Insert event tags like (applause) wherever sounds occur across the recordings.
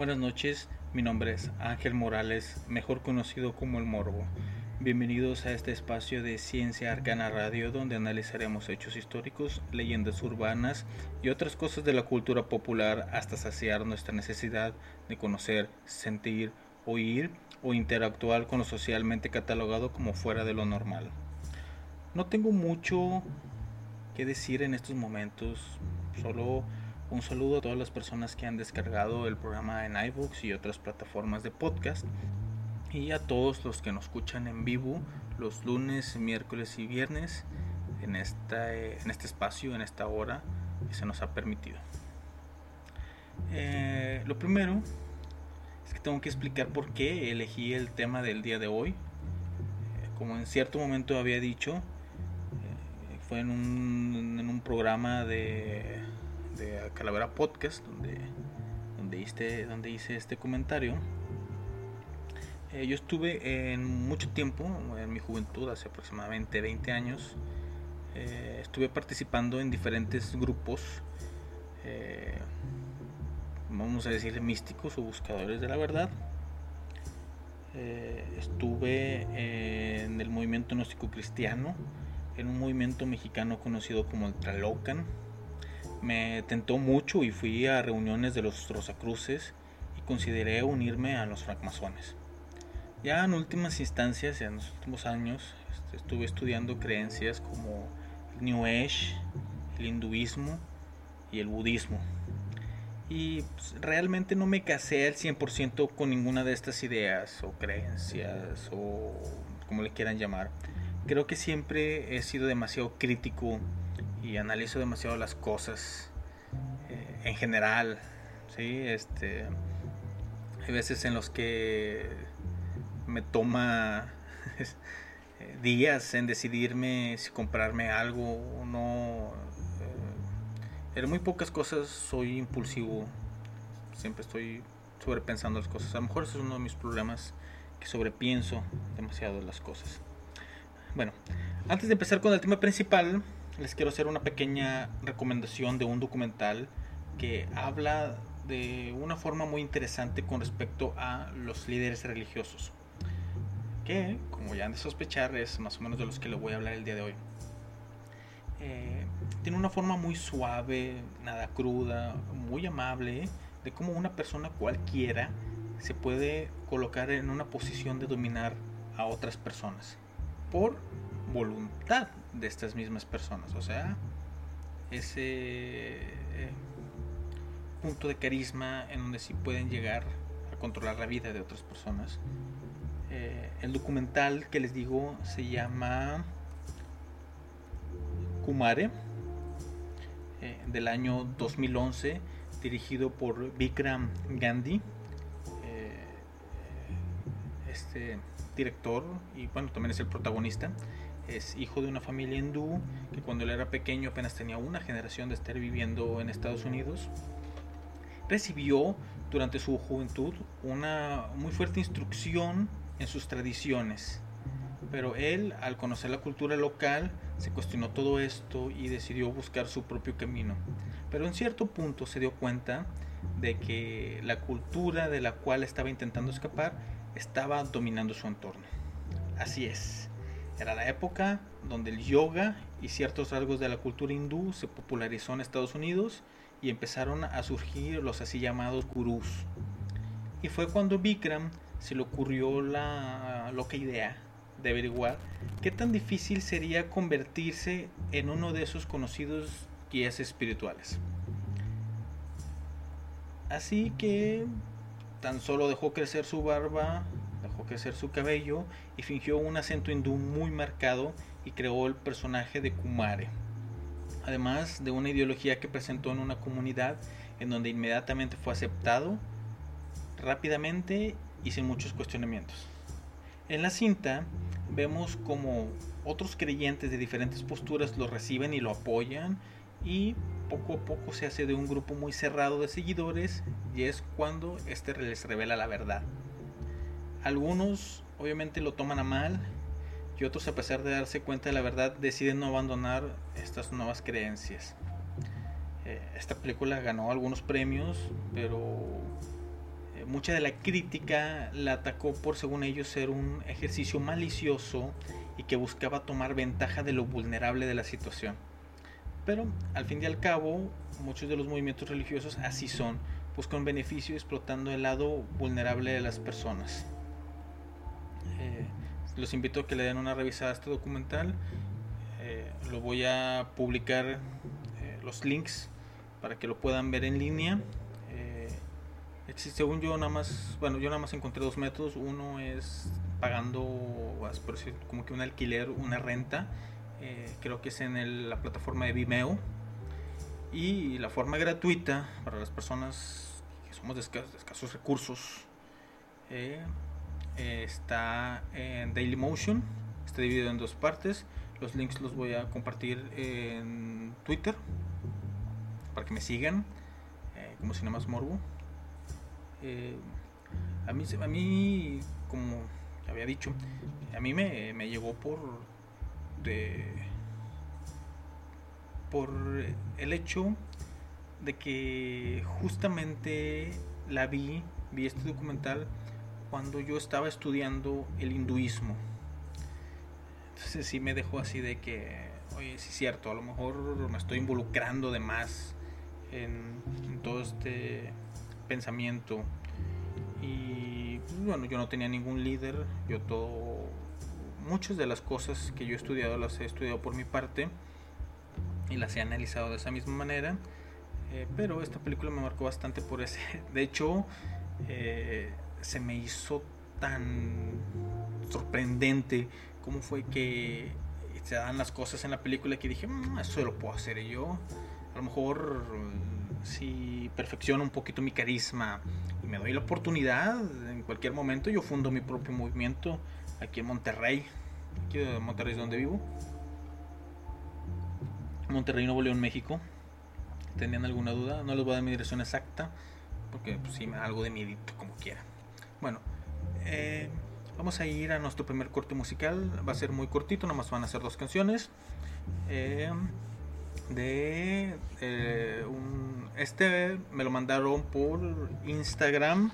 Buenas noches, mi nombre es Ángel Morales, mejor conocido como El Morbo. Bienvenidos a este espacio de Ciencia Arcana Radio donde analizaremos hechos históricos, leyendas urbanas y otras cosas de la cultura popular hasta saciar nuestra necesidad de conocer, sentir, oír o interactuar con lo socialmente catalogado como fuera de lo normal. No tengo mucho que decir en estos momentos, solo un saludo a todas las personas que han descargado el programa en iBooks y otras plataformas de podcast. Y a todos los que nos escuchan en vivo los lunes, miércoles y viernes en, este espacio, en esta hora que se nos ha permitido. Eh, lo primero es que tengo que explicar por qué elegí el tema del día de hoy. Eh, como en cierto momento había dicho, eh, fue en un programa de de Calavera Podcast, donde, donde, hice, donde hice este comentario. Eh, yo estuve en mucho tiempo, en mi juventud, hace aproximadamente 20 años, eh, estuve participando en diferentes grupos, eh, vamos a decir místicos o buscadores de la verdad. estuve en el movimiento gnóstico cristiano, en un movimiento mexicano conocido como el Tralocan me tentó mucho y fui a reuniones de los Rosacruces y consideré unirme a los francmasones. Ya en últimas instancias, en los últimos años, este, estuve estudiando creencias como el New Age, el hinduismo y el budismo. Y pues, realmente no me casé al 100% con ninguna de estas ideas o creencias o como le quieran llamar. Creo que siempre he sido demasiado crítico y analizo demasiado las cosas eh, en general. ¿sí? Este, hay veces en los que me toma (laughs) días en decidirme si comprarme algo o no. Eh, en muy pocas cosas soy impulsivo. Siempre estoy sobrepensando las cosas. A lo mejor ese es uno de mis problemas, que sobrepienso demasiado las cosas. Bueno, antes de empezar con el tema principal, les quiero hacer una pequeña recomendación de un documental que habla de una forma muy interesante con respecto a los líderes religiosos. Que, como ya han de sospechar, es más o menos de los que les voy a hablar el día de hoy. Eh, tiene una forma muy suave, nada cruda, muy amable, de cómo una persona cualquiera se puede colocar en una posición de dominar a otras personas por voluntad de estas mismas personas. O sea, ese eh, punto de carisma en donde sí pueden llegar a controlar la vida de otras personas. Eh, el documental que les digo se llama Kumare, eh, del año 2011, dirigido por Vikram Gandhi. este director y bueno, también es el protagonista es hijo de una familia hindú que cuando él era pequeño apenas tenía una generación de estar viviendo en Estados Unidos. Recibió durante su juventud una muy fuerte instrucción en sus tradiciones, pero él al conocer la cultura local se cuestionó todo esto y decidió buscar su propio camino. Pero en cierto punto se dio cuenta de que la cultura de la cual estaba intentando escapar estaba dominando su entorno. Así es, era la época donde el yoga y ciertos rasgos de la cultura hindú se popularizó en Estados Unidos y empezaron a surgir los así llamados gurús. Y fue cuando Bikram se le ocurrió la loca idea de averiguar qué tan difícil sería convertirse en uno de esos conocidos guías espirituales. Así que tan solo dejó crecer su barba dejó crecer su cabello y fingió un acento hindú muy marcado y creó el personaje de Kumare. Además de una ideología que presentó en una comunidad en donde inmediatamente fue aceptado rápidamente y sin muchos cuestionamientos. En la cinta vemos como otros creyentes de diferentes posturas lo reciben y lo apoyan y poco a poco se hace de un grupo muy cerrado de seguidores y es cuando este les revela la verdad. Algunos obviamente lo toman a mal y otros a pesar de darse cuenta de la verdad deciden no abandonar estas nuevas creencias. Eh, esta película ganó algunos premios, pero Eh, mucha de la crítica la atacó por, según ellos, ser un ejercicio malicioso y que buscaba tomar ventaja de lo vulnerable de la situación. Pero al fin y al cabo, muchos de los movimientos religiosos así son, buscan beneficio explotando el lado vulnerable de las personas. Eh, los invito a que le den una revisada a este documental. Eh, lo voy a publicar eh, los links para que lo puedan ver en línea. existe, según yo, nada más, bueno, yo nada más encontré dos métodos. Uno es pagando, como que un alquiler, una renta. creo que es en la plataforma de Vimeo. Y la forma gratuita para las personas que somos de escasos, recursos está en Dailymotion. Está dividido en dos partes. Los links los voy a compartir en Twitter para que me sigan eh, como Cinemas Morbo. Eh, a, mí, a mí, como había dicho, a mí me, me llegó por de, por el hecho de que justamente la vi, vi este documental cuando yo estaba estudiando el hinduismo. Entonces sí me dejó así de que, oye, sí es cierto, a lo mejor me estoy involucrando de más en, todo este pensamiento. Y pues, bueno, yo no tenía ningún líder, yo todo, muchas de las cosas que yo he estudiado las he estudiado por mi parte y las he analizado de esa misma manera. Eh, pero esta película me marcó bastante por ese. (laughs) De hecho, eh, se me hizo tan sorprendente cómo fue que se dan las cosas en la película que dije, mm, eso lo puedo hacer yo. A lo mejor si perfecciono un poquito mi carisma y me doy la oportunidad, en cualquier momento yo fundo mi propio movimiento aquí en Monterrey. Aquí en Monterrey es donde vivo. Monterrey, Nuevo León, México. ¿Tenían alguna duda? No les voy a dar mi dirección exacta, porque pues, sí, algo de miedito, como quiera. Bueno, eh, vamos a ir a nuestro primer corte musical. Va a ser muy cortito, nomás van a ser dos canciones. Eh, de eh, este me lo mandaron por Instagram.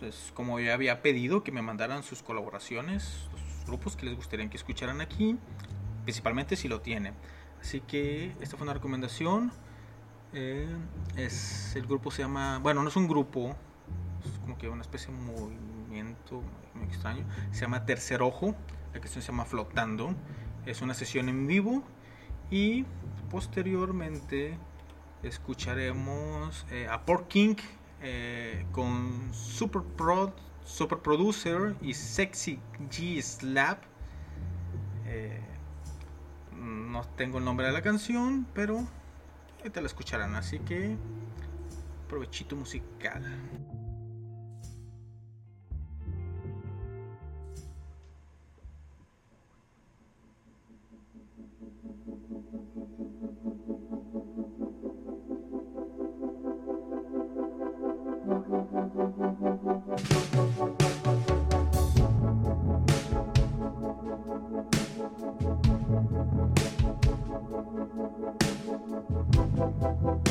Pues, como ya había pedido que me mandaran sus colaboraciones, los grupos que les gustaría que escucharan aquí, principalmente si lo tienen. Así que esta fue una recomendación. Eh, es el grupo se llama, bueno, no es un grupo, es como que una especie de movimiento muy extraño. Se llama Tercer Ojo, la canción se llama Flotando. Es una sesión en vivo y posteriormente escucharemos eh, a Pork King eh, con Super Pro, Super Producer y Sexy G Slap. no tengo el nombre de la canción, pero que te la escucharán. Así que provechito musical. Thank you.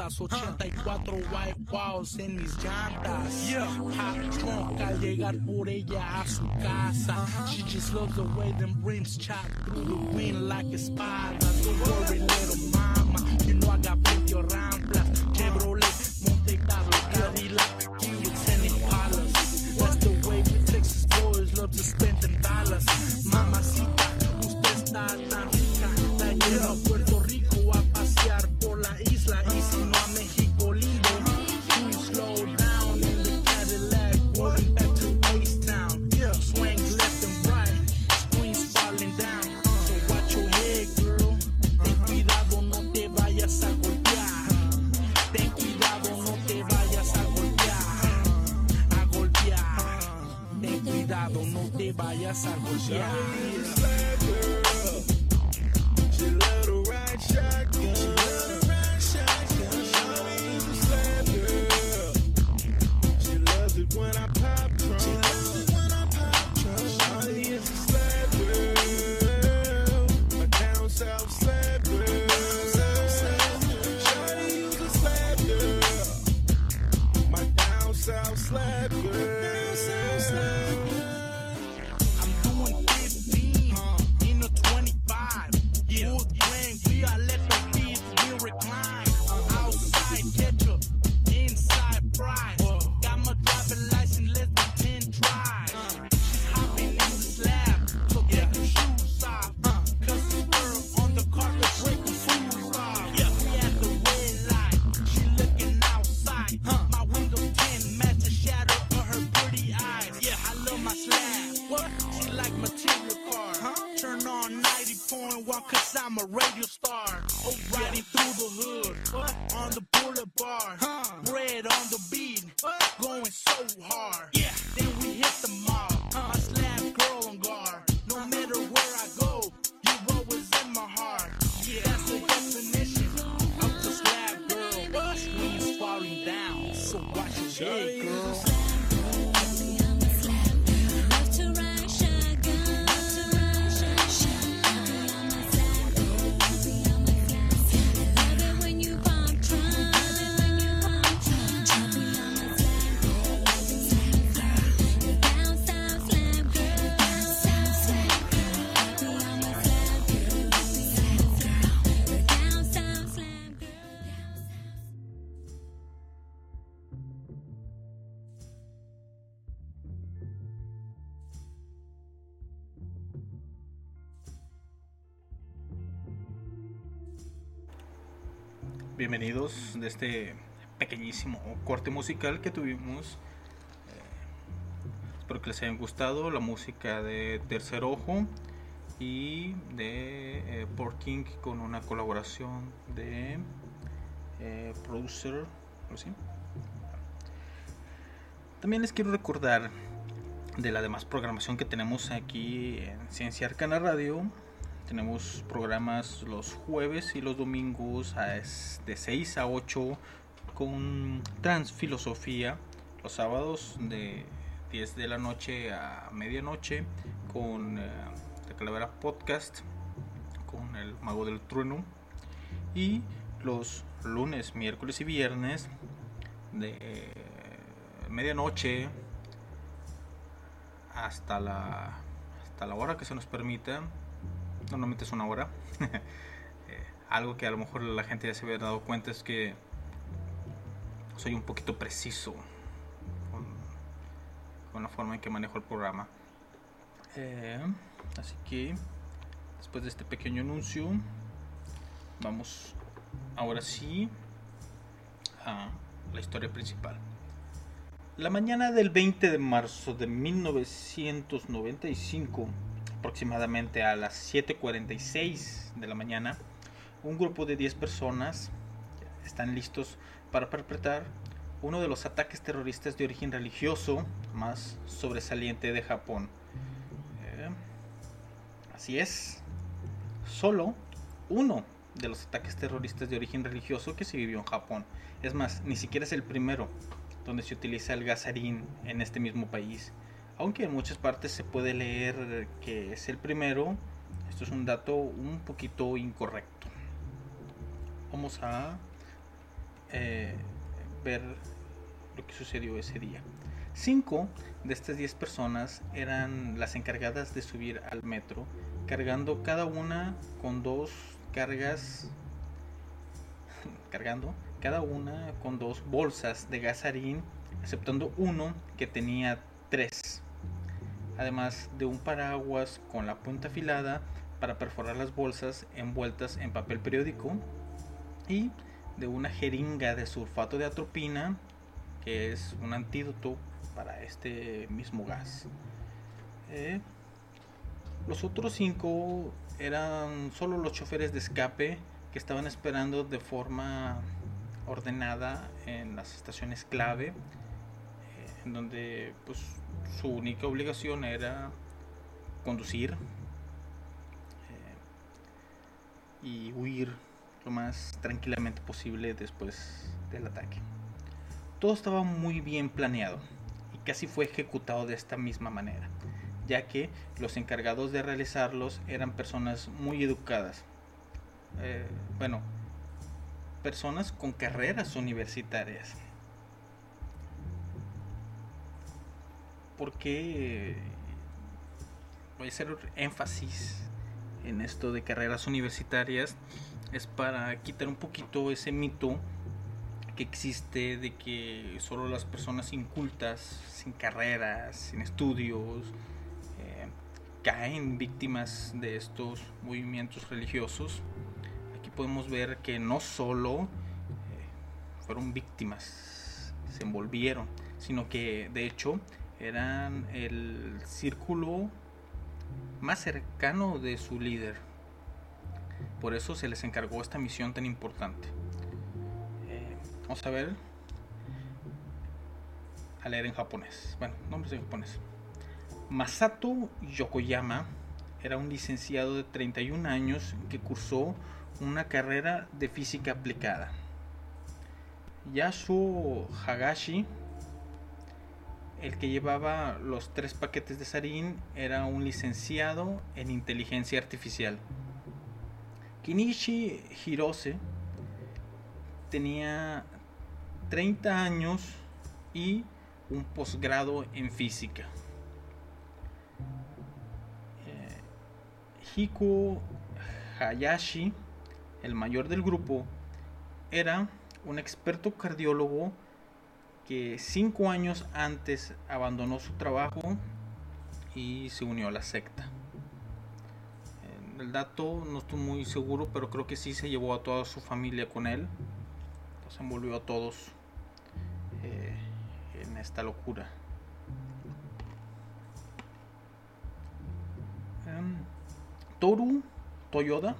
cosas, 84 white walls en mis llantas. Yeah. Hot trunk al llegar por ella a su casa. She just loves the way them rims chop through the wind like espadas. de Bahia Sagogia. Bienvenidos de este pequeñísimo corte musical que tuvimos. Eh, espero que les haya gustado la música de Tercer Ojo y de eh, Porking con una colaboración de eh, Producer. ¿algo así? También les quiero recordar de la demás programación que tenemos aquí en Ciencia Arcana Radio. Tenemos programas los jueves y los domingos de 6 a 8 con Transfilosofía. Los sábados de 10 de la noche a medianoche con eh, La Calavera Podcast con el Mago del Trueno. Y los lunes, miércoles y viernes de medianoche hasta la hasta la hora que se nos permita normalmente es una hora. (laughs) Eh, algo que a lo mejor la gente ya se había dado cuenta es que soy un poquito preciso con, la forma en que manejo el programa. Eh, así que después de este pequeño anuncio vamos ahora sí a la historia principal. La mañana del 20 de marzo de 1995, aproximadamente a las 7.46 de la mañana, un grupo de 10 personas están listos para perpetrar uno de los ataques terroristas de origen religioso más sobresaliente de Japón. Eh, así es, solo uno de los ataques terroristas de origen religioso que se vivió en Japón. Es más, ni siquiera es el primero donde se utiliza el gasarín en este mismo país. Aunque en muchas partes se puede leer que es el primero, esto es un dato un poquito incorrecto. Vamos a eh, ver lo que sucedió ese día. Cinco de estas 10 personas eran las encargadas de subir al metro, cargando cada una con dos cargas, (laughs) cargando cada una con dos bolsas de gasarín, exceptando uno que tenía tres. Además de un paraguas con la punta afilada para perforar las bolsas envueltas en papel periódico y de una jeringa de sulfato de atropina que es un antídoto para este mismo gas. Eh, los otros cinco eran solo los choferes de escape que estaban esperando de forma ordenada en las estaciones clave, en donde pues su única obligación era conducir eh, y huir lo más tranquilamente posible después del ataque. Todo estaba muy bien planeado y casi fue ejecutado de esta misma manera, ya que los encargados de realizarlos eran personas muy educadas. Eh, bueno, personas con carreras universitarias. Porque voy a hacer énfasis en esto de carreras universitarias es para quitar un poquito ese mito que existe de que solo las personas incultas, sin carreras, sin estudios, eh, caen víctimas de estos movimientos religiosos. Aquí podemos ver que no solo eh, fueron víctimas, se envolvieron, sino que de hecho eran el círculo más cercano de su líder. Por eso se les encargó esta misión tan importante. Vamos a ver. A leer en japonés. Bueno, nombres en japonés. Masato Yokoyama era un licenciado de 31 años que cursó una carrera de física aplicada. Yasuo Hagashi, el que llevaba los tres paquetes de sarin, era un licenciado en inteligencia artificial. Kinishi Hirose tenía 30 años y un posgrado en física. Eh, Hiko Hayashi, el mayor del grupo, era un experto cardiólogo que cinco años antes abandonó su trabajo y se unió a la secta. Eh, El dato no estoy muy seguro, pero creo que sí se llevó a toda su familia con él. Se envolvió a todos eh, en esta locura. Em, Toru Toyoda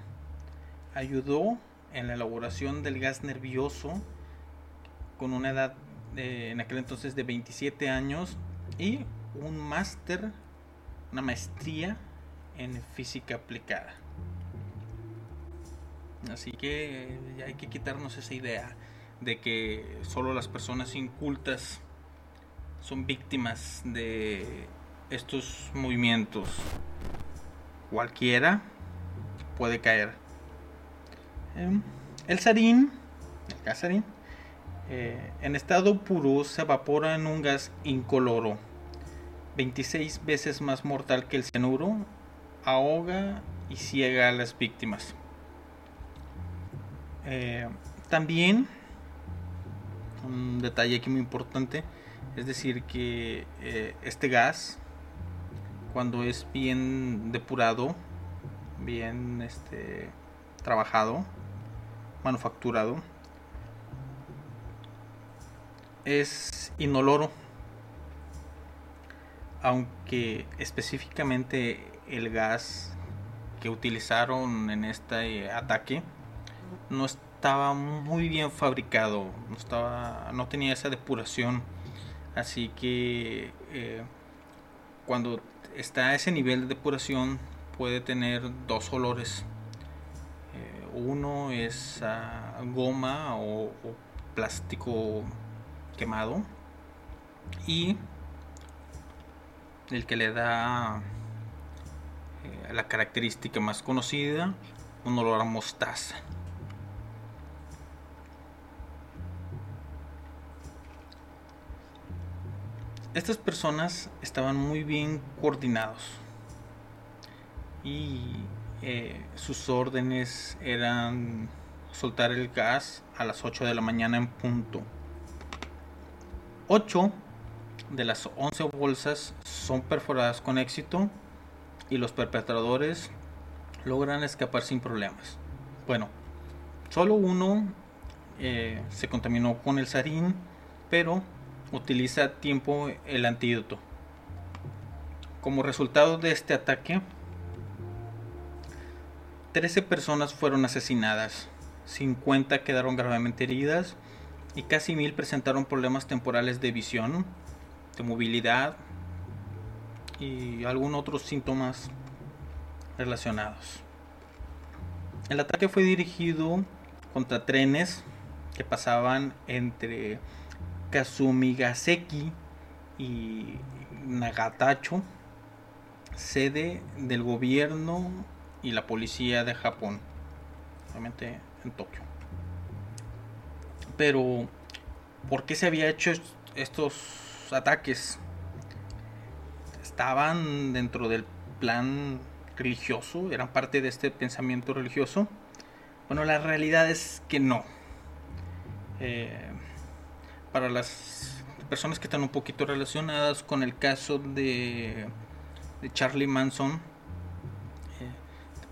ayudó en la elaboración del gas nervioso con una edad de- en aquel entonces de 27 años y un máster, una maestría en física aplicada. Así que eh, ya hay que quitarnos esa idea de que solo las personas incultas son víctimas de estos movimientos. Cualquiera puede caer. Em, El sarín, el gas sarín, eh, en estado puro se evapora en un gas incoloro, 26 veces más mortal que el cianuro, ahoga y ciega a las víctimas. Eh, también, un detalle aquí muy importante, es decir, que eh, este gas, cuando es bien depurado, bien este, trabajado, manufacturado, es inoloro. Aunque específicamente el gas que utilizaron en este ataque no estaba muy bien fabricado, no estaba, no tenía esa depuración, así que eh, cuando está a ese nivel de depuración puede tener dos olores. Eh, uno es goma o plástico quemado y el que le da eh, la característica más conocida, un olor a mostaza. Estas personas estaban muy bien coordinados y eh, sus órdenes eran soltar el gas a las 8 de la mañana en punto. 8 de las 11 bolsas son perforadas con éxito y los perpetradores logran escapar sin problemas. Bueno, solo uno eh, se contaminó con el sarín, pero utiliza a tiempo el antídoto. Como resultado de este ataque, 13 personas fueron asesinadas, 50 quedaron gravemente heridas y casi mil presentaron problemas temporales de visión, de movilidad y algunos otros síntomas relacionados. El ataque fue dirigido contra trenes que pasaban entre Kazumigaseki y Nagatacho, sede del gobierno y la policía de Japón, obviamente en Tokio. Pero, ¿por qué se había hecho est- estos ataques? ¿Estaban dentro del plan religioso? ¿Eran parte de este pensamiento religioso? Bueno, la realidad es que no. Eh, para las personas que están un poquito relacionadas con el caso de, Charlie Manson,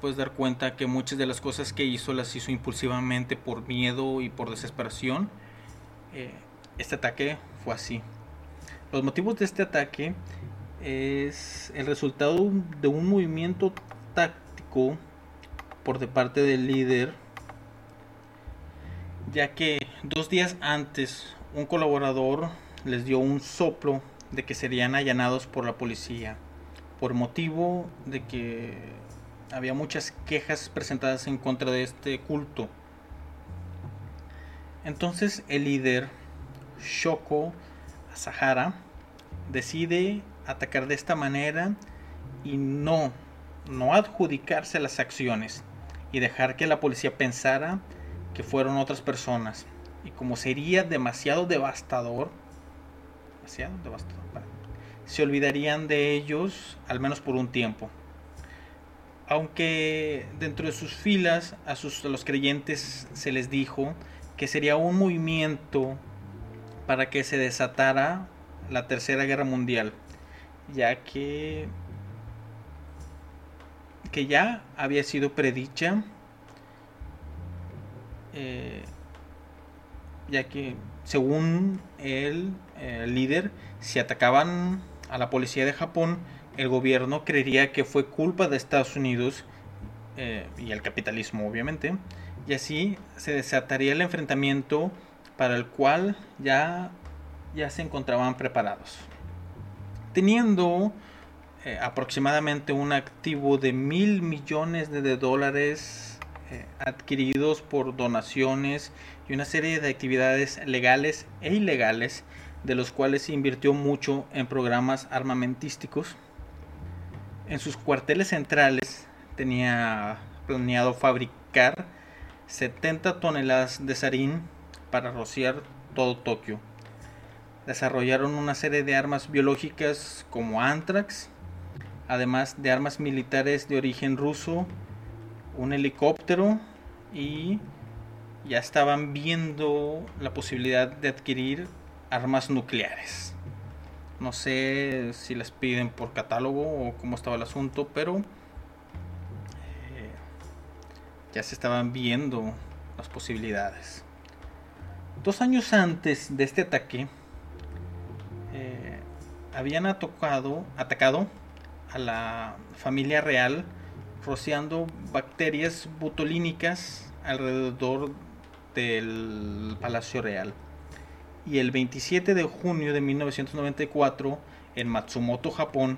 puedes dar cuenta que muchas de las cosas que hizo las hizo impulsivamente por miedo y por desesperación. Eh, este ataque fue así. Los motivos de este ataque es el resultado de un movimiento táctico por de parte del líder ya que dos días antes un colaborador les dio un soplo de que serían allanados por la policía, por motivo de que había muchas quejas presentadas en contra de este culto. Entonces el líder, Shoko Asahara, decide atacar de esta manera y no, no adjudicarse las acciones y dejar que la policía pensara que fueron otras personas. Y como sería demasiado devastador, se olvidarían de ellos al menos por un tiempo. Aunque dentro de sus filas a, sus, los creyentes se les dijo que sería un movimiento para que se desatara la Tercera Guerra Mundial, ya que que ya había sido predicha, eh, ya que según el, eh, líder, si atacaban a la policía de Japón, el gobierno creería que fue culpa de Estados Unidos eh, y el capitalismo, obviamente, y así se desataría el enfrentamiento para el cual ya, ya se encontraban preparados. Teniendo eh, aproximadamente un activo de mil millones de, dólares eh, adquiridos por donaciones y una serie de actividades legales e ilegales de los cuales se invirtió mucho en programas armamentísticos. En sus cuarteles centrales tenía planeado fabricar 70 toneladas de sarín para rociar todo Tokio. Desarrollaron una serie de armas biológicas como Antrax, además de armas militares de origen ruso, un helicóptero y ya estaban viendo la posibilidad de adquirir armas nucleares. No sé si las piden por catálogo o cómo estaba el asunto, pero eh, ya se estaban viendo las posibilidades. Dos años antes de este ataque, eh, habían atacado, atacado a la familia real rociando bacterias botulínicas alrededor del Palacio Real. Y el 27 de junio de 1994, en Matsumoto, Japón,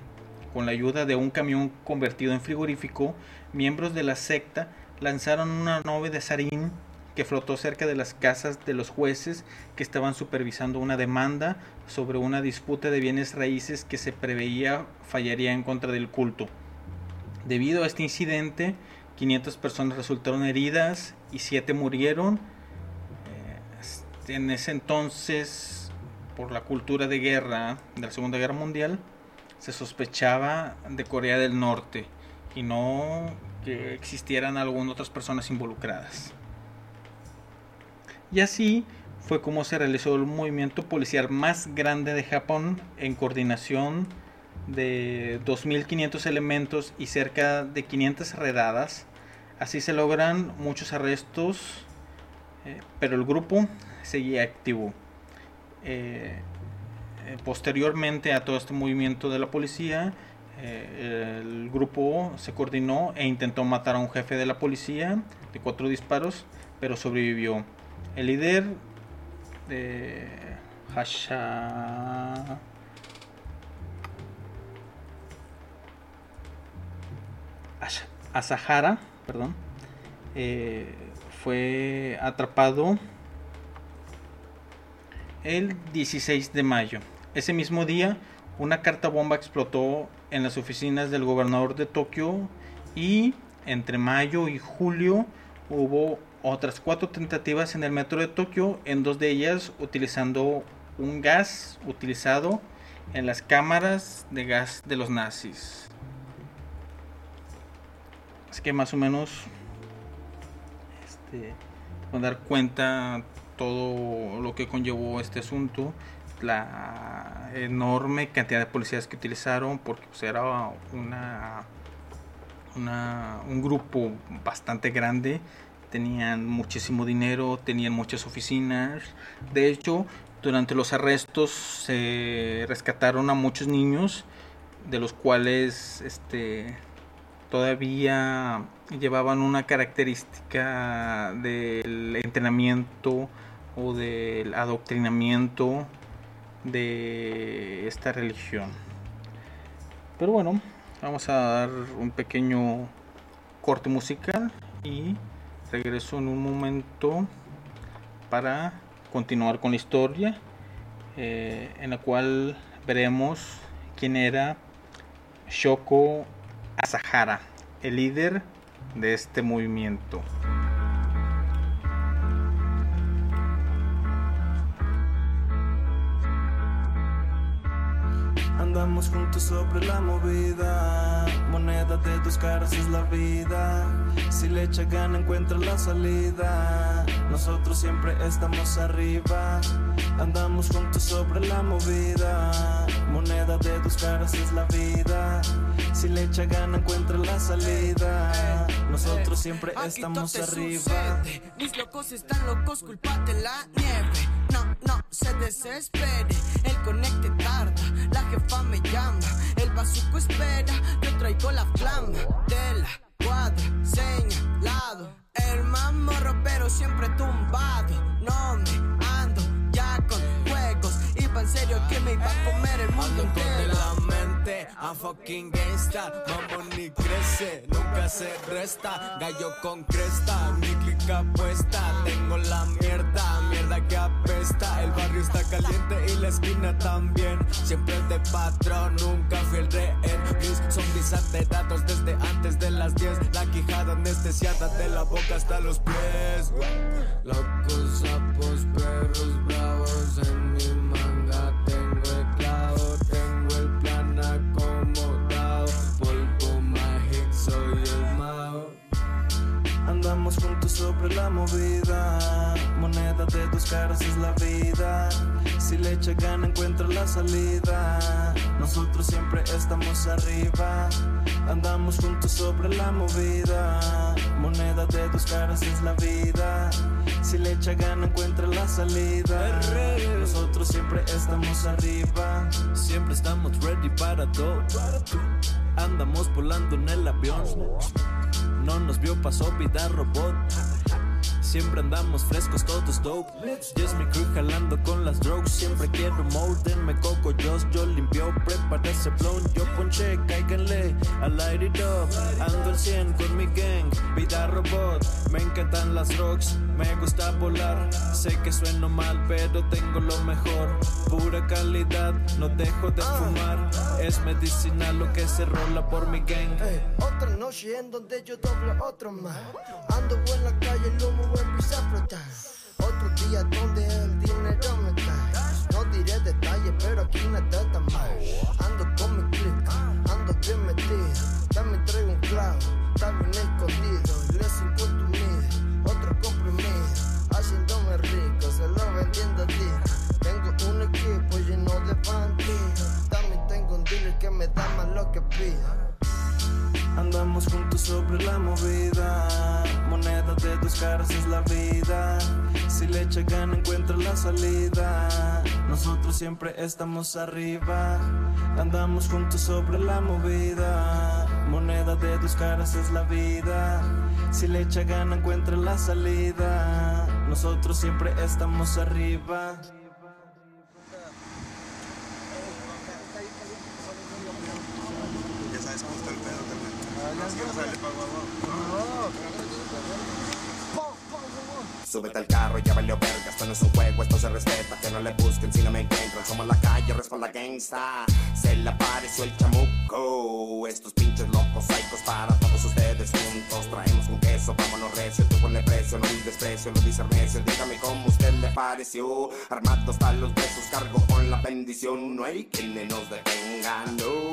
con la ayuda de un camión convertido en frigorífico, miembros de la secta lanzaron una nave de sarín que flotó cerca de las casas de los jueces que estaban supervisando una demanda sobre una disputa de bienes raíces que se preveía fallaría en contra del culto. Debido a este incidente, 500 personas resultaron heridas y 7 murieron. En ese entonces, por la cultura de guerra de la Segunda Guerra Mundial, se sospechaba de Corea del Norte y no que existieran algunas otras personas involucradas. Y así fue como se realizó el movimiento policial más grande de Japón en coordinación de 2.500 elementos y cerca de 500 redadas. Así se logran muchos arrestos, eh, pero el grupo seguía activo. Eh, eh, posteriormente a todo este movimiento de la policía, el grupo se coordinó e intentó matar a un jefe de la policía de cuatro disparos, pero sobrevivió. El líder de Hasha... Asha- Asahara, perdón, fue atrapado el 16 de mayo. Ese mismo día, una carta bomba explotó en las oficinas del gobernador de Tokio y entre mayo y julio hubo otras cuatro tentativas en el metro de Tokio, en dos de ellas utilizando un gas utilizado en las cámaras de gas de los nazis. Es que más o menos este, dar cuenta todo lo que conllevó este asunto, la enorme cantidad de policías que utilizaron, porque pues, era una, una, un grupo bastante grande, tenían muchísimo dinero, tenían muchas oficinas. De hecho, durante los arrestos se rescataron a muchos niños, de los cuales este, todavía llevaban una característica del entrenamiento o del adoctrinamiento de esta religión. Pero bueno, vamos a dar un pequeño corte musical y regreso en un momento para continuar con la historia eh, en la cual veremos quién era Shoko Asahara, el líder de este movimiento. Andamos juntos sobre la movida. Moneda de dos caras es la vida. Si le echa gana, encuentra la salida. Nosotros siempre estamos arriba. Andamos juntos sobre la movida. Moneda de dos caras es la vida. Si le echa gana, encuentra la salida. Nosotros siempre Aquí estamos todo te arriba. sucede. Mis locos están locos, culpate la nieve. No, no se desespere. El conecte tarda, la jefa me llama. El bazuco espera, yo traigo la flama de la cuadra señalado. El mamorro, pero siempre tumbado. No me Iba en serio que me iba a comer el mundo entero. la mente a fucking gangsta. Mamón ni crece, nunca se resta. Gallo con cresta, mi clica puesta. Tengo la mierda, mierda que apesta. El barrio está caliente y la esquina también. Siempre de patrón, nunca fui el rehén. Mis zombies alterados desde antes de las 10 La quijada anestesiada de la boca hasta los pies. Locos, sapos, perros bravos en mi Juntos sobre la movida. Moneda de dos caras es la vida. Si le echa gana, encuentra la salida. Nosotros siempre estamos arriba. Andamos juntos sobre la movida. Moneda de dos caras es la vida. Si le echa gana, encuentra la salida. Nosotros siempre estamos arriba. Siempre estamos ready para todo. Andamos volando en el avión. No nos vio, pasó vida robot. Siempre andamos frescos, todos dope. Yes, mi crew jalando con las drugs. Siempre quiero more, denme coco, yo, yo limpio. Prepara ese yo ponché, cáiganle. I light it up. Ando al 100 con mi gang, vida robot. Me encantan las rocks, me gusta volar. Sé que sueno mal, pero tengo lo mejor. Pura calidad, no dejo de fumar. Es medicinal lo que se rola por mi gang. Ey, otra noche en donde yo doble otro más. Ando en la calle, el humo empieza a flotar. Otro día donde el dinero me cae. No diré detalles, pero aquí nada está mal. Ando con mi Andamos juntos sobre la movida. Moneda de dos caras es la vida. Si le echa gana, encuentra la salida. Nosotros siempre estamos arriba. Andamos juntos sobre la movida. Moneda de dos caras es la vida. Si le echa gana, encuentra la salida. Nosotros siempre estamos arriba. Ya sabes cómo está el pedo, carnal. No quiero salir para guapo. Súbete al carro, ya valió verga, esto no es un juego, esto se respeta, que no le busquen si no me encuentran, somos la calle, responda gangsta, se le apareció el chamuco, estos pinches locos psicos para todos ustedes juntos, traemos un queso, vámonos recio, tú ponle precio, no un desprecio, lo dice Ernesto, dígame cómo usted le pareció, armado hasta los besos, cargo con la bendición, no hay quien nos detenga, no,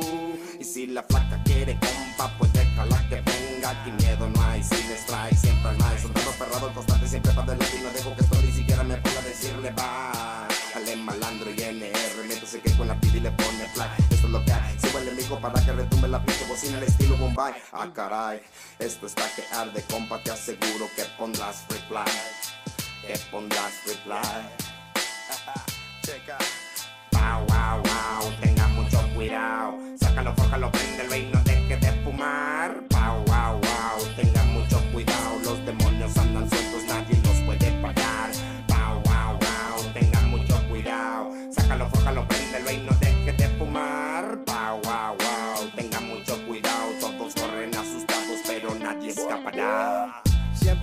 y si la flaca quiere compa, pues déjala que venga, aquí miedo no hay, sin strike, siempre hay más, soldado perrado constante, siempre para adelante y no dejo que esto ni siquiera me ponga a decirle va. Ale malandro y NR, métese que con la pidi le pone fly. Esto es lo que hay, se vuelve amigo para que retumbe la pinche bocina el estilo Bombay. Ah caray, esto está que arde, compa, te aseguro que pondrás reply. Que pondrás reply. Checa. Wow, wow, wow, tenga mucho cuidado. Sácalo, fórjalo, préndelo y no deje de fumar.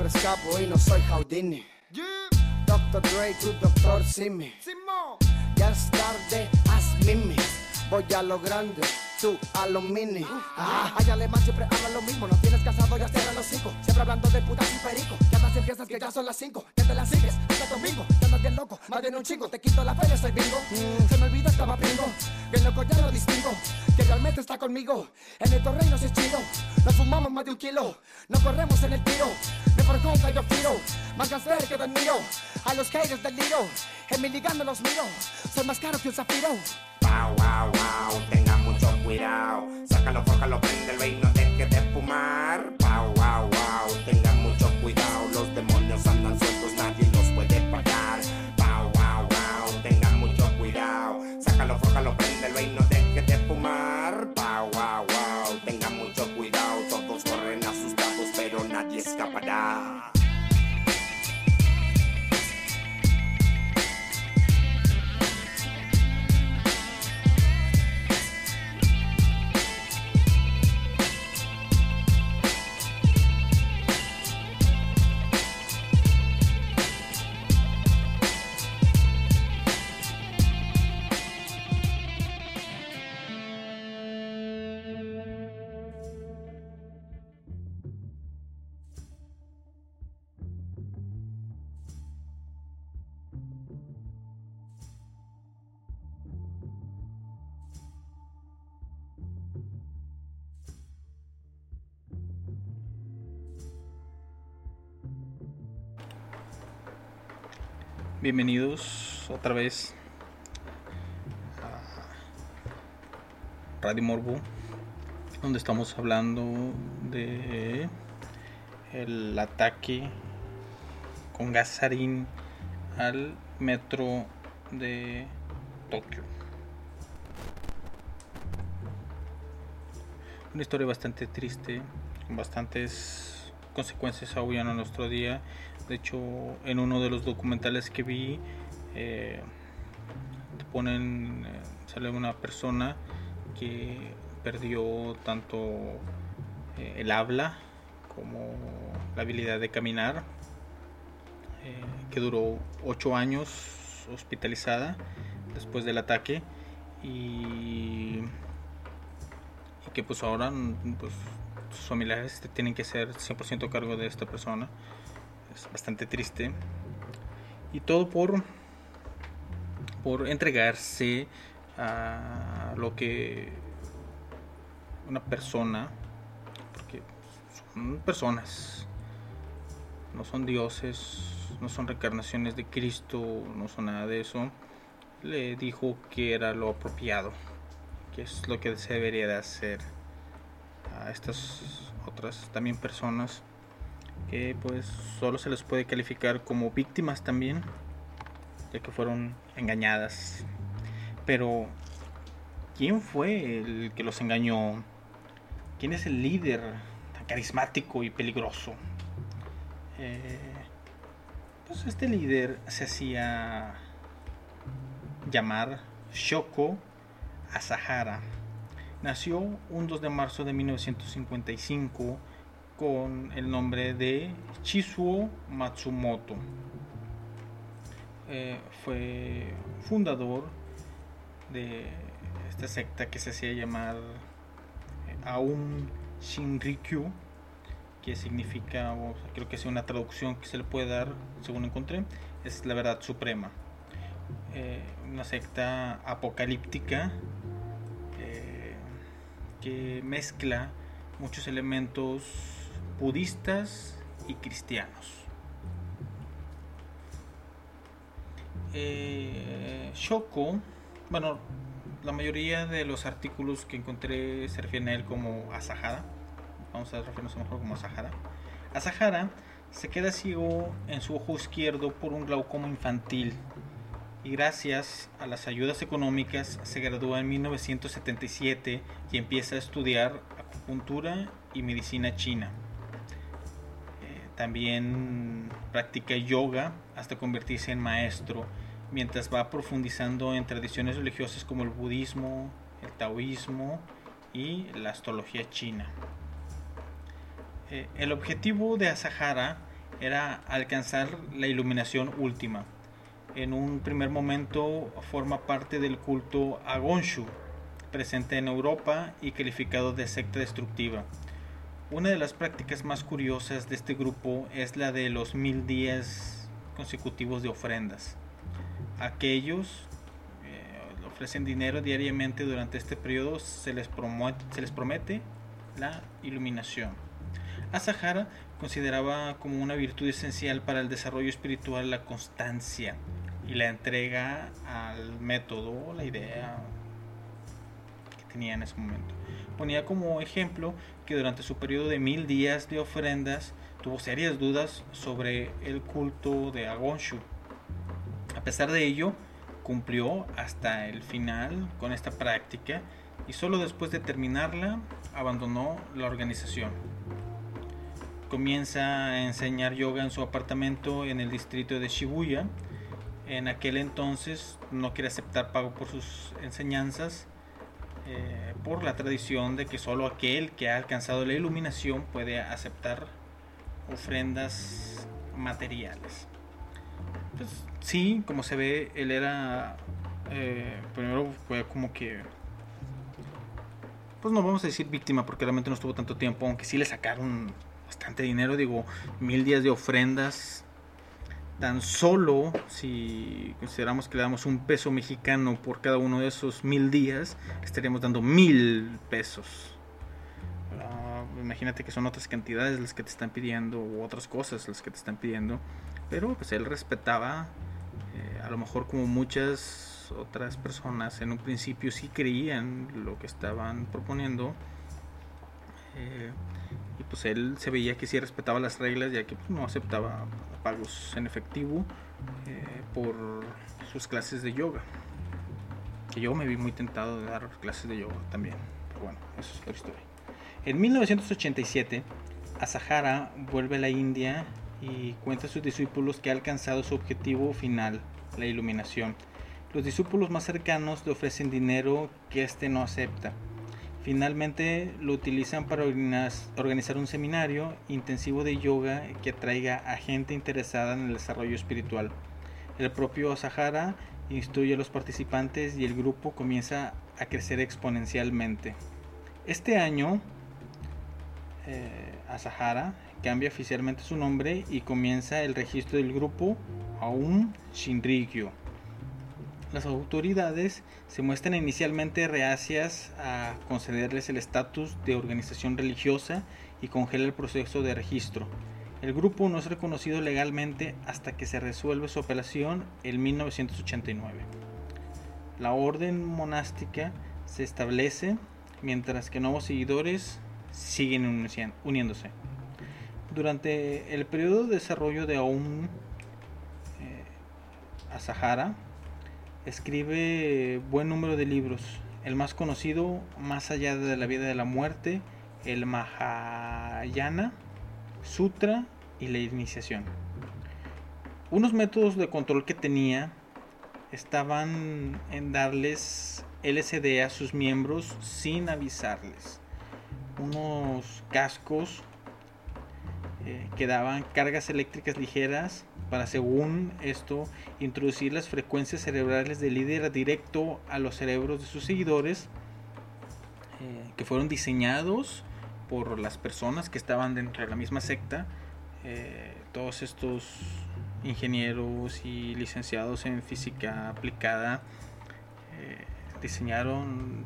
Chavo y no soy Houdini. Dr. Dre, tu doctor Simi. Ya es tarde, haz mimi. Voy a lo grande, tú a lo mini. Ah, hay alemán siempre habla lo mismo. No tienes casado, ya cierra los cinco. Siempre hablando de putas y perico. Que andas en fiestas que ya son las cinco. Que te las sigues hasta domingo. Que andas bien loco, más bien un chingo. Te quito la feria, soy bingo. Mm, se me olvida, estaba pingo. Bien loco, ya lo distingo. Que realmente está conmigo. En el torrey es chido. Nos fumamos más de un kilo. No corremos en el tiro. Me forjó gallo tiro. Más gaster que mío. A los haters del liro. En mi liga no los miro. Soy más caro que un zafiro. Wow, wow, wow, tenga mucho cuidado. Sácalo, fócalo, prende y no deje de fumar. Wow, wow, wow, tenga mucho cuidado. Los demonios andan sueltos, nadie los puede pagar. Wow, wow, wow, tenga mucho cuidado. Sácalo, fócalo, prende y no deje de fumar. Wow, wow, wow, tenga mucho cuidado. Todos corren asustados, pero nadie escapará. Bienvenidos otra vez a Radio Morbo, donde estamos hablando de el ataque con gasarín al metro de Tokio. Una historia bastante triste, con bastantes consecuencias aún en nuestro día. De hecho, en uno de los documentales que vi, eh, ponen, eh, sale una persona que perdió tanto eh, el habla como la habilidad de caminar, que duró 8 años hospitalizada después del ataque y, y que pues ahora pues, sus familiares tienen que ser 100% cargo de esta persona es bastante triste. Y todo por por entregarse a lo que una persona porque son personas no son dioses no son reencarnaciones de Cristo no son nada de eso le dijo que era lo apropiado que es lo que se debería de hacer a estas otras también personas que pues solo se les puede calificar como víctimas también, ya que fueron engañadas. Pero, ¿quién fue el que los engañó? ¿Quién es el líder tan carismático y peligroso? Eh, pues este líder se hacía llamar Shoko Asahara. Nació un 2 de marzo de 1955 con el nombre de Chizuo Matsumoto. Eh, fue fundador de esta secta que se hacía llamar eh, Aum Shinrikyu, que significa, creo que es una traducción que se le puede dar, según encontré, es la verdad suprema. Eh, una secta apocalíptica que mezcla muchos elementos budistas y cristianos. Eh, Shoko, bueno, la mayoría de los artículos que encontré se refieren a él como Asahara. Vamos a referirnos mejor como Asahara. Asahara se queda ciego en su ojo izquierdo por un glaucoma infantil y gracias a las ayudas económicas se gradúa en 1977 y empieza a estudiar acupuntura y medicina china. También practica yoga hasta convertirse en maestro, mientras va profundizando en tradiciones religiosas como el budismo, el taoísmo y la astrología china. Eh, el objetivo de Asahara era alcanzar la iluminación última. En un primer momento forma parte del culto a Gonshu, presente en Europa y calificado de secta destructiva. Una de las prácticas más curiosas de este grupo es la de los mil días consecutivos de ofrendas. Aquellos eh, ofrecen dinero diariamente durante este periodo, se les, promete la iluminación. Asahara consideraba como una virtud esencial para el desarrollo espiritual la constancia y la entrega al método, la idea que tenía en ese momento. Ponía como ejemplo que durante su periodo de mil días de ofrendas tuvo serias dudas sobre el culto de Agonshu. A pesar de ello, cumplió hasta el final con esta práctica y solo después de terminarla abandonó la organización. Comienza a enseñar yoga en su apartamento en el distrito de Shibuya. En aquel entonces no quiere aceptar pago por sus enseñanzas eh, por la tradición de que solo aquel que ha alcanzado la iluminación puede aceptar ofrendas materiales. Pues, sí, como se ve, él era eh, primero fue como que pues no vamos a decir víctima porque realmente no estuvo tanto tiempo, aunque sí le sacaron bastante dinero, digo, mil días de ofrendas. Tan solo si consideramos que le damos un peso mexicano por cada uno de esos mil días, estaríamos dando mil pesos. Ah, imagínate que son otras cantidades las que te están pidiendo, u otras cosas las que te están pidiendo. Pero pues él respetaba, eh, a lo mejor como muchas otras personas en un principio sí creían lo que estaban proponiendo. Eh, y pues él se veía que sí respetaba las reglas ya que pues, no aceptaba pagos en efectivo eh, por sus clases de yoga. Que yo me vi muy tentado de dar clases de yoga también. Pero bueno, eso es otra historia. En 1987, Asahara vuelve a la India y cuenta a sus discípulos que ha alcanzado su objetivo final, la iluminación. Los discípulos más cercanos le ofrecen dinero que éste no acepta. Finalmente lo utilizan para organiz- organizar un seminario intensivo de yoga que atraiga a gente interesada en el desarrollo espiritual. El propio Asahara instruye a los participantes y el grupo comienza a crecer exponencialmente. Este año, eh, Asahara cambia oficialmente su nombre y comienza el registro del grupo Aum Shinrikyo. Las autoridades se muestran inicialmente reacias a concederles el estatus de organización religiosa y congela el proceso de registro. El grupo no es reconocido legalmente hasta que se resuelve su apelación en 1989. La orden monástica se establece mientras que nuevos seguidores siguen uniéndose. Durante el periodo de desarrollo de Aum eh, Asahara, escribe buen número de libros. El más conocido, Más allá de la vida de la muerte, el Mahayana, Sutra y la iniciación. Unos métodos de control que tenía estaban en darles LSD a sus miembros sin avisarles. Unos cascos eh, que daban cargas eléctricas ligeras para según esto introducir las frecuencias cerebrales del líder directo a los cerebros de sus seguidores eh, que fueron diseñados por las personas que estaban dentro de la misma secta eh, todos estos ingenieros y licenciados en física aplicada eh, diseñaron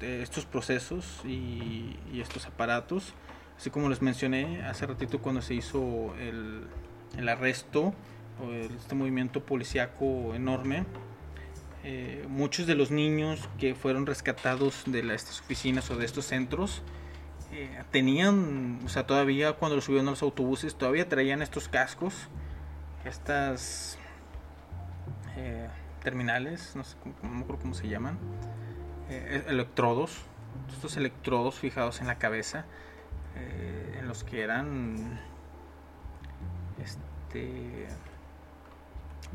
estos procesos y estos aparatos así como les mencioné hace ratito cuando se hizo el, el arresto este movimiento policíaco enorme eh, muchos de los niños que fueron rescatados de estas oficinas o de estos centros eh, tenían, o sea, todavía cuando los subieron a los autobuses, todavía traían estos cascos, estas eh, terminales, no sé cómo, se llaman, electrodos, estos electrodos fijados en la cabeza, eh, en los que eran este,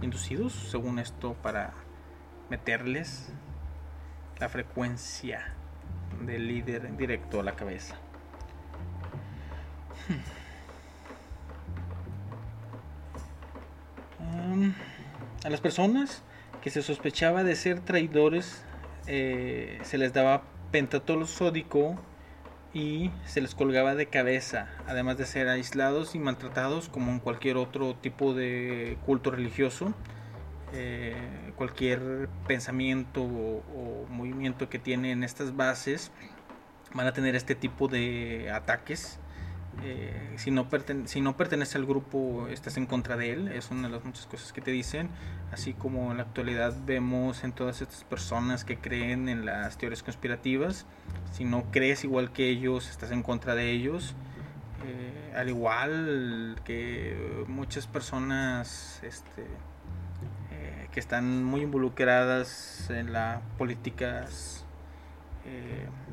inducidos, según esto, para meterles la frecuencia del líder directo a la cabeza. Hmm. A las personas que se sospechaba de ser traidores eh, se les daba pentatol sódico y se les colgaba de cabeza, además de ser aislados y maltratados como en cualquier otro tipo de culto religioso. Eh, cualquier pensamiento o, o movimiento que tienen estas bases van a tener este tipo de ataques. Eh, si, no si no pertenece al grupo, estás en contra de él. Es una de las muchas cosas que te dicen. Así como en la actualidad vemos en todas estas personas que creen en las teorías conspirativas. Si no crees igual que ellos, estás en contra de ellos. Eh, al igual que muchas personas este, eh, que están muy involucradas en las políticas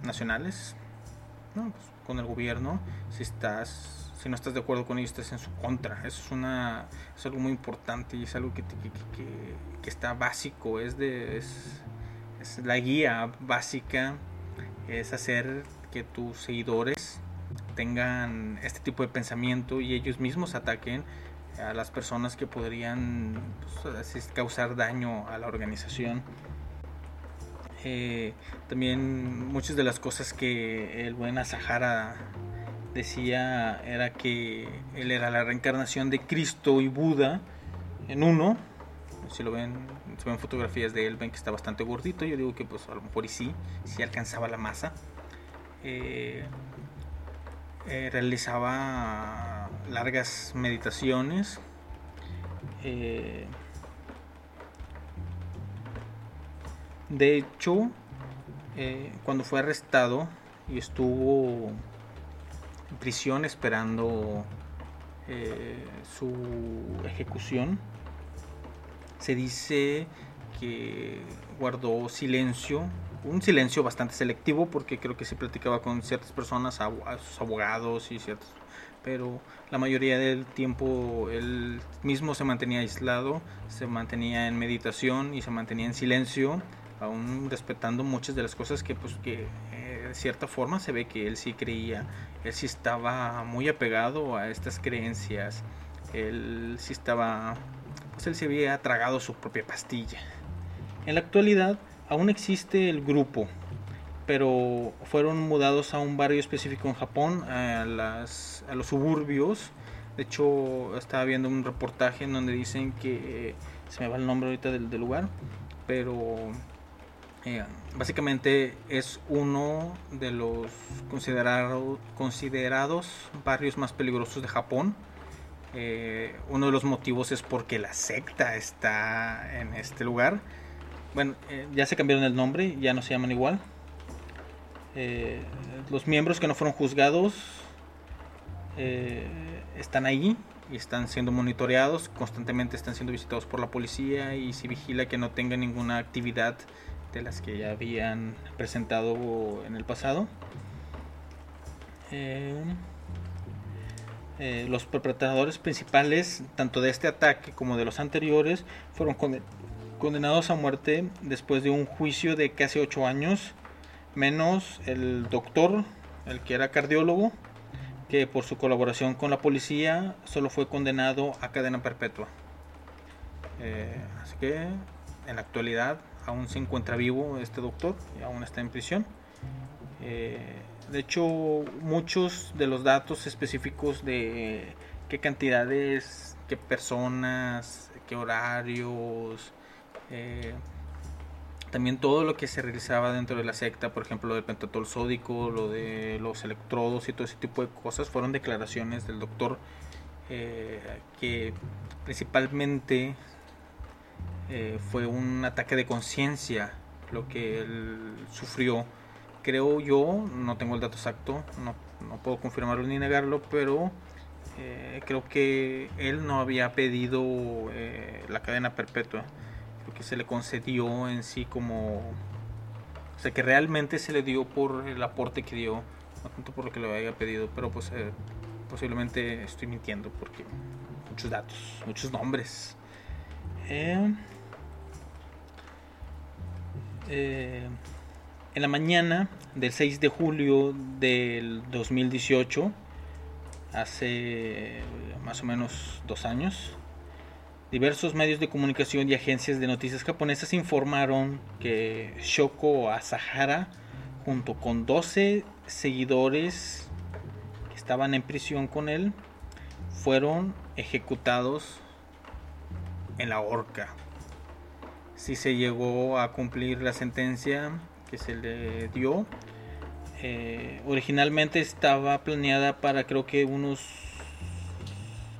nacionales, Pues, con el gobierno, si estás, si no estás de acuerdo con ellos, estás en su contra. Eso es una, es algo muy importante y es algo que, que, que- está básico, es de, es, la guía básica, es hacer que tus seguidores tengan este tipo de pensamiento y ellos mismos ataquen a las personas que podrían pues, causar daño a la organización. Eh, también muchas de las cosas que el buen Asahara decía era que él era la reencarnación de Cristo y Buda en uno. Si lo ven, si ven fotografías de él, ven que está bastante gordito. Yo digo que pues a lo mejor y sí, sí alcanzaba la masa. Eh, eh, realizaba largas meditaciones. De hecho, eh, cuando fue arrestado y estuvo en prisión esperando eh, su ejecución, se dice que guardó silencio, un silencio bastante selectivo porque creo que se platicaba con ciertas personas, a sus abogados y ciertos, pero la mayoría del tiempo él mismo se mantenía aislado, se mantenía en meditación y se mantenía en silencio, aún respetando muchas de las cosas que pues que eh, de cierta forma se ve que él sí creía, él sí estaba muy apegado a estas creencias, él sí estaba, pues él se había tragado su propia pastilla. En la actualidad aún existe el grupo, pero fueron mudados a un barrio específico en Japón, a, las, a los suburbios. De hecho, estaba viendo un reportaje en donde dicen que, eh, se me va el nombre ahorita del, del lugar, pero eh, básicamente es uno de los considerado- considerados barrios más peligrosos de Japón. Eh, uno de los motivos es porque la secta está en este lugar. Bueno, eh, ya se cambiaron el nombre, ya no se llaman igual. Los miembros que no fueron juzgados están ahí y están siendo monitoreados, constantemente están siendo visitados por la policía y se vigila que no tengan ninguna actividad de las que ya habían presentado en el pasado. Eh, eh, los perpetradores principales, tanto de este ataque como de los anteriores, fueron conde- condenados a muerte después de un juicio de casi 8 años, menos el doctor, el que era cardiólogo, que por su colaboración con la policía solo fue condenado a cadena perpetua. Eh, así que en la actualidad aún se encuentra vivo este doctor y aún está en prisión. Eh, de hecho, muchos de los datos específicos de qué cantidades, qué personas, qué horarios, eh, también todo lo que se realizaba dentro de la secta, por ejemplo, lo del pentatol sódico, lo de los electrodos y todo ese tipo de cosas, fueron declaraciones del doctor eh, que principalmente eh, fue un ataque de conciencia lo que él sufrió. Creo yo, no tengo el dato exacto, no, no puedo confirmarlo ni negarlo, pero eh, creo que él no había pedido eh, la cadena perpetua. Creo que se le concedió en sí como... O sea, que realmente se le dio por el aporte que dio, no tanto por lo que le había pedido, pero pues eh, posiblemente estoy mintiendo porque muchos datos, muchos nombres. Eh, en la mañana del 6 de julio del 2018, hace más o menos dos años, Diversos medios de comunicación y agencias de noticias japonesas informaron que Shoko Asahara, junto con 12 seguidores que estaban en prisión con él, fueron ejecutados en la horca. Si se llegó a cumplir la sentencia que se le dio. Eh, originalmente estaba planeada para creo que unos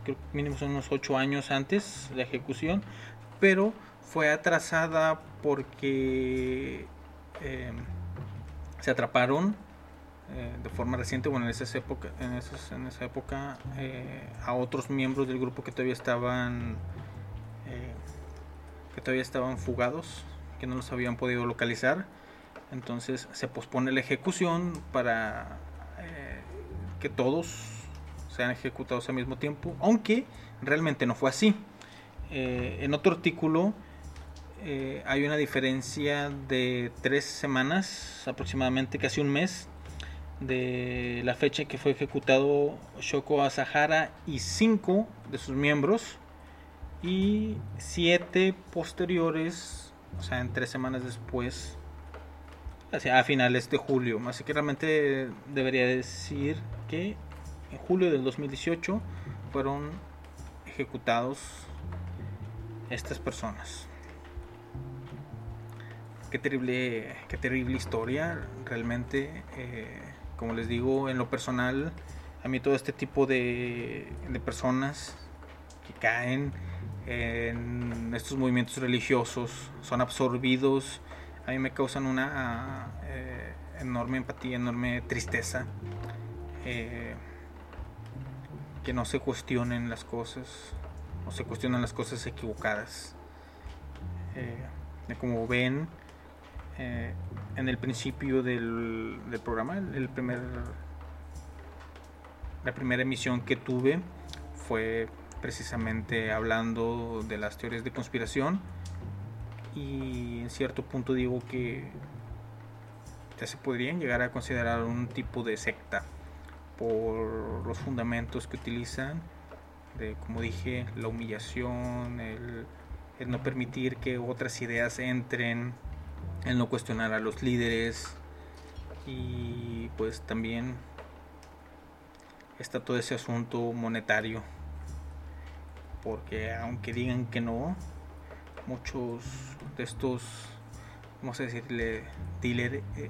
creo que mínimo son unos 8 años antes la ejecución, pero fue atrasada porque eh, se atraparon eh, de forma reciente, bueno, en, esas época, en, esas- en esa época, a otros miembros del grupo que todavía estaban que todavía estaban fugados, que no los habían podido localizar. Entonces se pospone la ejecución para eh, que todos sean ejecutados al mismo tiempo, aunque realmente no fue así. Eh, en otro artículo eh, hay una diferencia de tres semanas, aproximadamente casi un mes, de la fecha que fue ejecutado Shoko Asahara y cinco de sus miembros y siete posteriores, o sea, en tres semanas después, hacia a finales de julio. Así que realmente debería decir que en julio del 2018 fueron ejecutados estas personas. Qué terrible, qué terrible historia, realmente. eh, como les digo, en lo personal, a mí todo este tipo de, de personas que caen en estos movimientos religiosos son absorbidos, a mí me causan una eh, enorme empatía, enorme tristeza. eh, que no se cuestionen las cosas, o se cuestionan las cosas equivocadas. Eh, como ven, en el principio del, del programa, el primer, la primera emisión que tuve fue precisamente hablando de las teorías de conspiración. Y en cierto punto digo que ya se podrían llegar a considerar un tipo de secta por los fundamentos que utilizan de como dije la humillación el, el no permitir que otras ideas entren el no cuestionar a los líderes. Y pues también está todo ese asunto monetario porque aunque digan que no muchos de estos vamos a decirle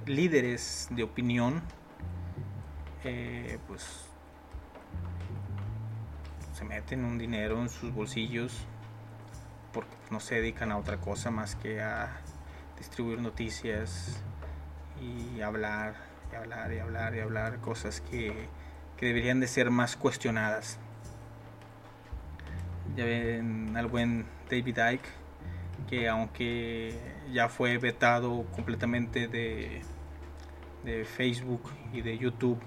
líderes de opinión eh, pues se meten un dinero en sus bolsillos porque no se dedican a otra cosa más que a distribuir noticias y hablar y hablar y hablar y hablar cosas que, que deberían de ser más cuestionadas. Ya ven al buen David Icke que aunque ya fue vetado completamente de, de Facebook y de YouTube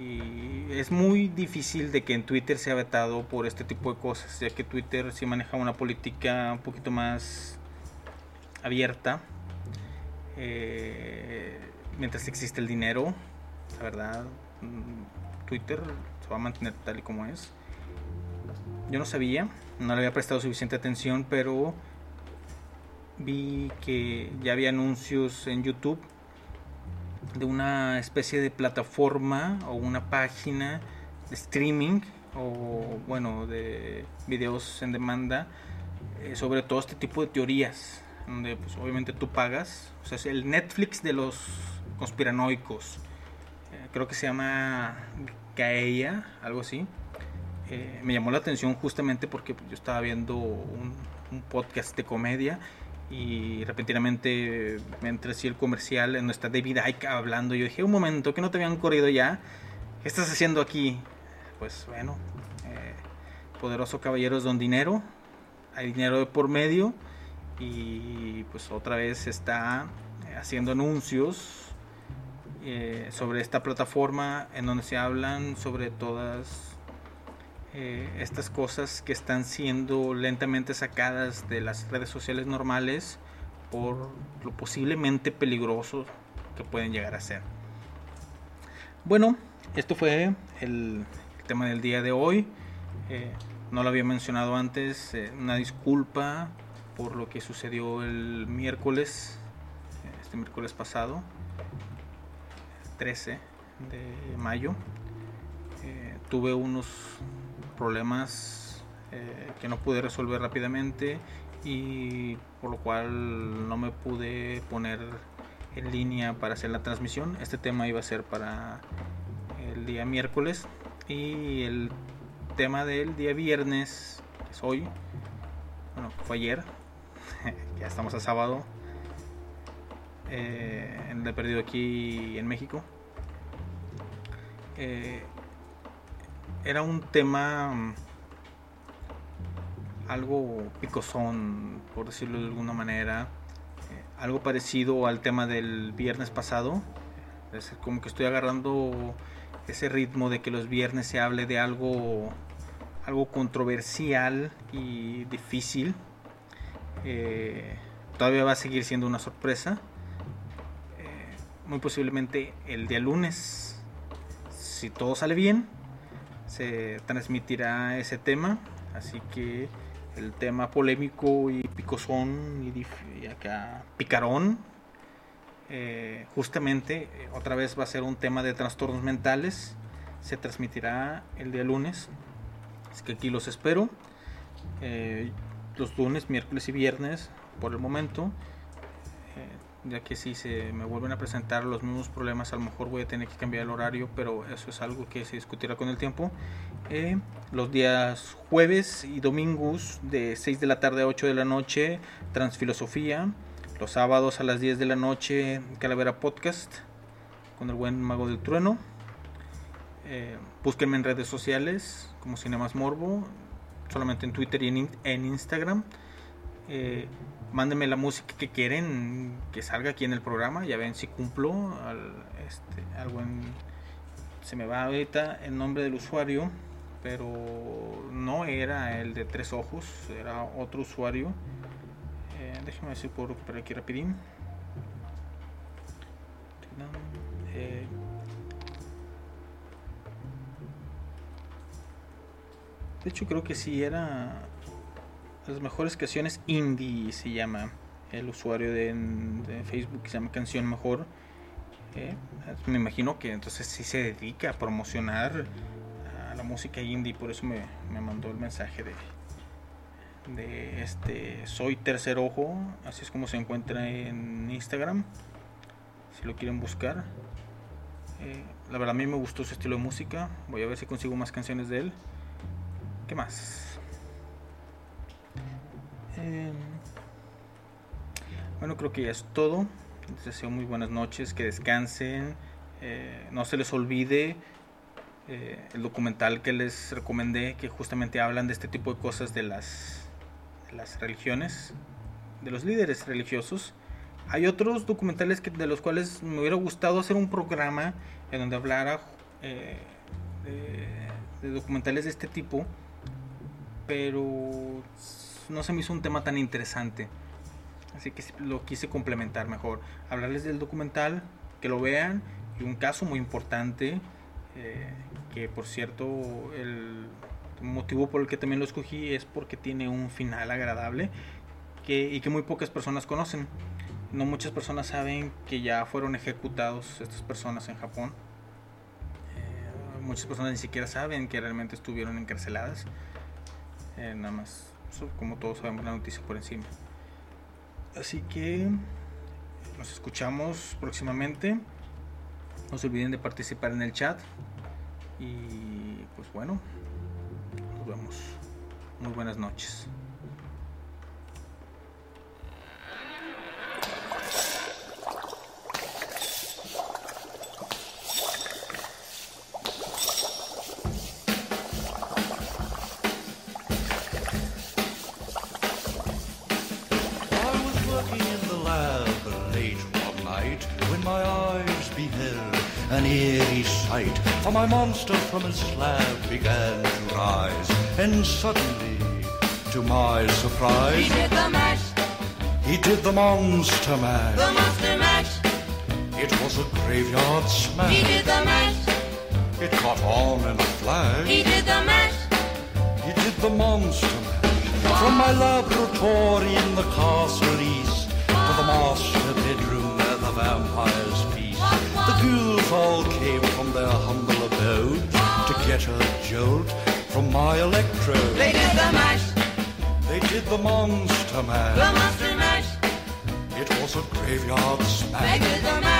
y es muy difícil de que en Twitter sea vetado por este tipo de cosas, ya que Twitter sí maneja una política un poquito más abierta. eh, mientras existe el dinero, la verdad, mm, Twitter se va a mantener tal y como es. Yo no sabía, no le había prestado suficiente atención, pero vi que ya había anuncios en YouTube de una especie de plataforma o una página de streaming o bueno de videos en demanda eh, sobre todo este tipo de teorías donde pues obviamente tú pagas o sea es el Netflix de los conspiranoicos Eh, creo que se llama Gaia algo así Me llamó la atención justamente porque yo estaba viendo un, podcast de comedia y repentinamente me entré el comercial en está David Icke hablando. Yo dije, un momento, que no te habían corrido ya. ¿Qué estás haciendo aquí? Pues bueno, eh, poderoso caballeros don dinero. Hay dinero de por medio. Y pues otra vez está eh, haciendo anuncios eh, sobre esta plataforma en donde se hablan sobre todas eh, estas cosas que están siendo lentamente sacadas de las redes sociales normales por lo posiblemente peligroso que pueden llegar a ser. Bueno, esto fue el, tema del día de hoy. Eh, no lo había mencionado antes, eh, una disculpa por lo que sucedió el miércoles, este miércoles pasado, 13 de mayo. Tuve unos problemas eh, que no pude resolver rápidamente y por lo cual no me pude poner en línea para hacer la transmisión. Este tema iba a ser para el día miércoles y el tema del día viernes, es hoy, bueno, fue ayer, (laughs) ya estamos a sábado, eh, en el perdido aquí en México. Eh, era un tema mm, algo picosón, por decirlo de alguna manera, eh, algo parecido al tema del viernes pasado. Es como que estoy agarrando ese ritmo de que los viernes se hable de algo algo controversial y difícil. Eh, todavía va a seguir siendo una sorpresa. Eh, muy posiblemente el día lunes, si todo sale bien, se transmitirá ese tema. Así que el tema polémico y picosón y, acá picarón, eh, justamente eh, otra vez va a ser un tema de trastornos mentales. Se transmitirá el día lunes. Así que aquí los espero. Eh, los lunes, miércoles y viernes por el momento. Ya que si se me vuelven a presentar los mismos problemas, a lo mejor voy a tener que cambiar el horario, pero eso es algo que se discutirá con el tiempo. Eh, los días jueves y domingos de 6 de la tarde a 8 de la noche, Transfilosofía. Los sábados a las 10 de la noche, Calavera Podcast con el buen Mago del Trueno. Eh, búsquenme en redes sociales como Cinemas Morbo, solamente en Twitter y en Instagram. Eh, mándenme la música que quieren que salga aquí en el programa. Ya ven si cumplo. Al, este, al buen- se me va ahorita el nombre del usuario, pero no era el de tres ojos, era otro usuario. Eh, déjeme si puedo recuperar aquí rapidín. Eh, De hecho, creo que sí era las mejores canciones indie se llama el usuario de, de Facebook se llama Canción Mejor. Eh, me imagino que entonces sí se dedica a promocionar a la música indie, por eso me, me mandó el mensaje de de este soy tercer ojo, así es como se encuentra en Instagram. Si lo quieren buscar. Eh, la verdad a mí me gustó su estilo de música. Voy a ver si consigo más canciones de él. ¿Qué más? Eh, bueno, creo que ya es todo. Les deseo muy buenas noches, que descansen. Eh, no se les olvide eh, el documental que les recomendé, que justamente hablan de este tipo de cosas de las, de las religiones, de los líderes religiosos. Hay otros documentales que, de los cuales me hubiera gustado hacer un programa en donde hablara eh, de, de documentales de este tipo, pero no se me hizo un tema tan interesante. Así que lo quise complementar mejor. Hablarles del documental, que lo vean, y un caso muy importante, eh, que por cierto, el motivo por el que también lo escogí es porque tiene un final agradable que, y que muy pocas personas conocen. No muchas personas saben que ya fueron ejecutados estas personas en Japón. Eh, muchas personas ni siquiera saben que realmente estuvieron encarceladas. Eh, nada más, como todos sabemos la noticia por encima. Así que nos escuchamos próximamente. No se olviden de participar en el chat. Y pues bueno, nos vemos. Muy buenas noches. Sight. For my monster from his slab began to rise, and suddenly, to my surprise, He did the mash, he did the monster mash. the monster mash. It was a graveyard smash. He did the mash, It caught on in a flash. he did the mash, He did the monster mash. From my laboratory in the castle east to the master bedroom where the vampires all came from their humble abode to get a jolt from my electrode. They did the mash, They did the monster mash. the monster mash. It was a graveyard smash. They did the mash,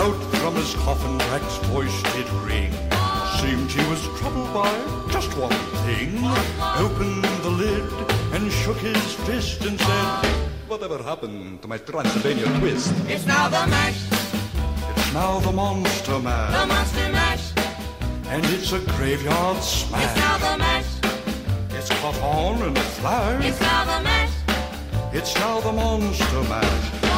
Out from his coffin, Rex's voice did ring. Seemed he was troubled by just one thing. Opened the lid and shook his fist and said, Whatever happened to my Transylvania twist? It's now the mash, It's now the monster mash. the monster mash. And it's a graveyard smash. It's now the mash, It's caught on in a flash. it's now the mash. It's now the monster mash.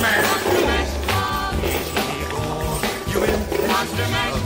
Man. Monster You in Monster Man.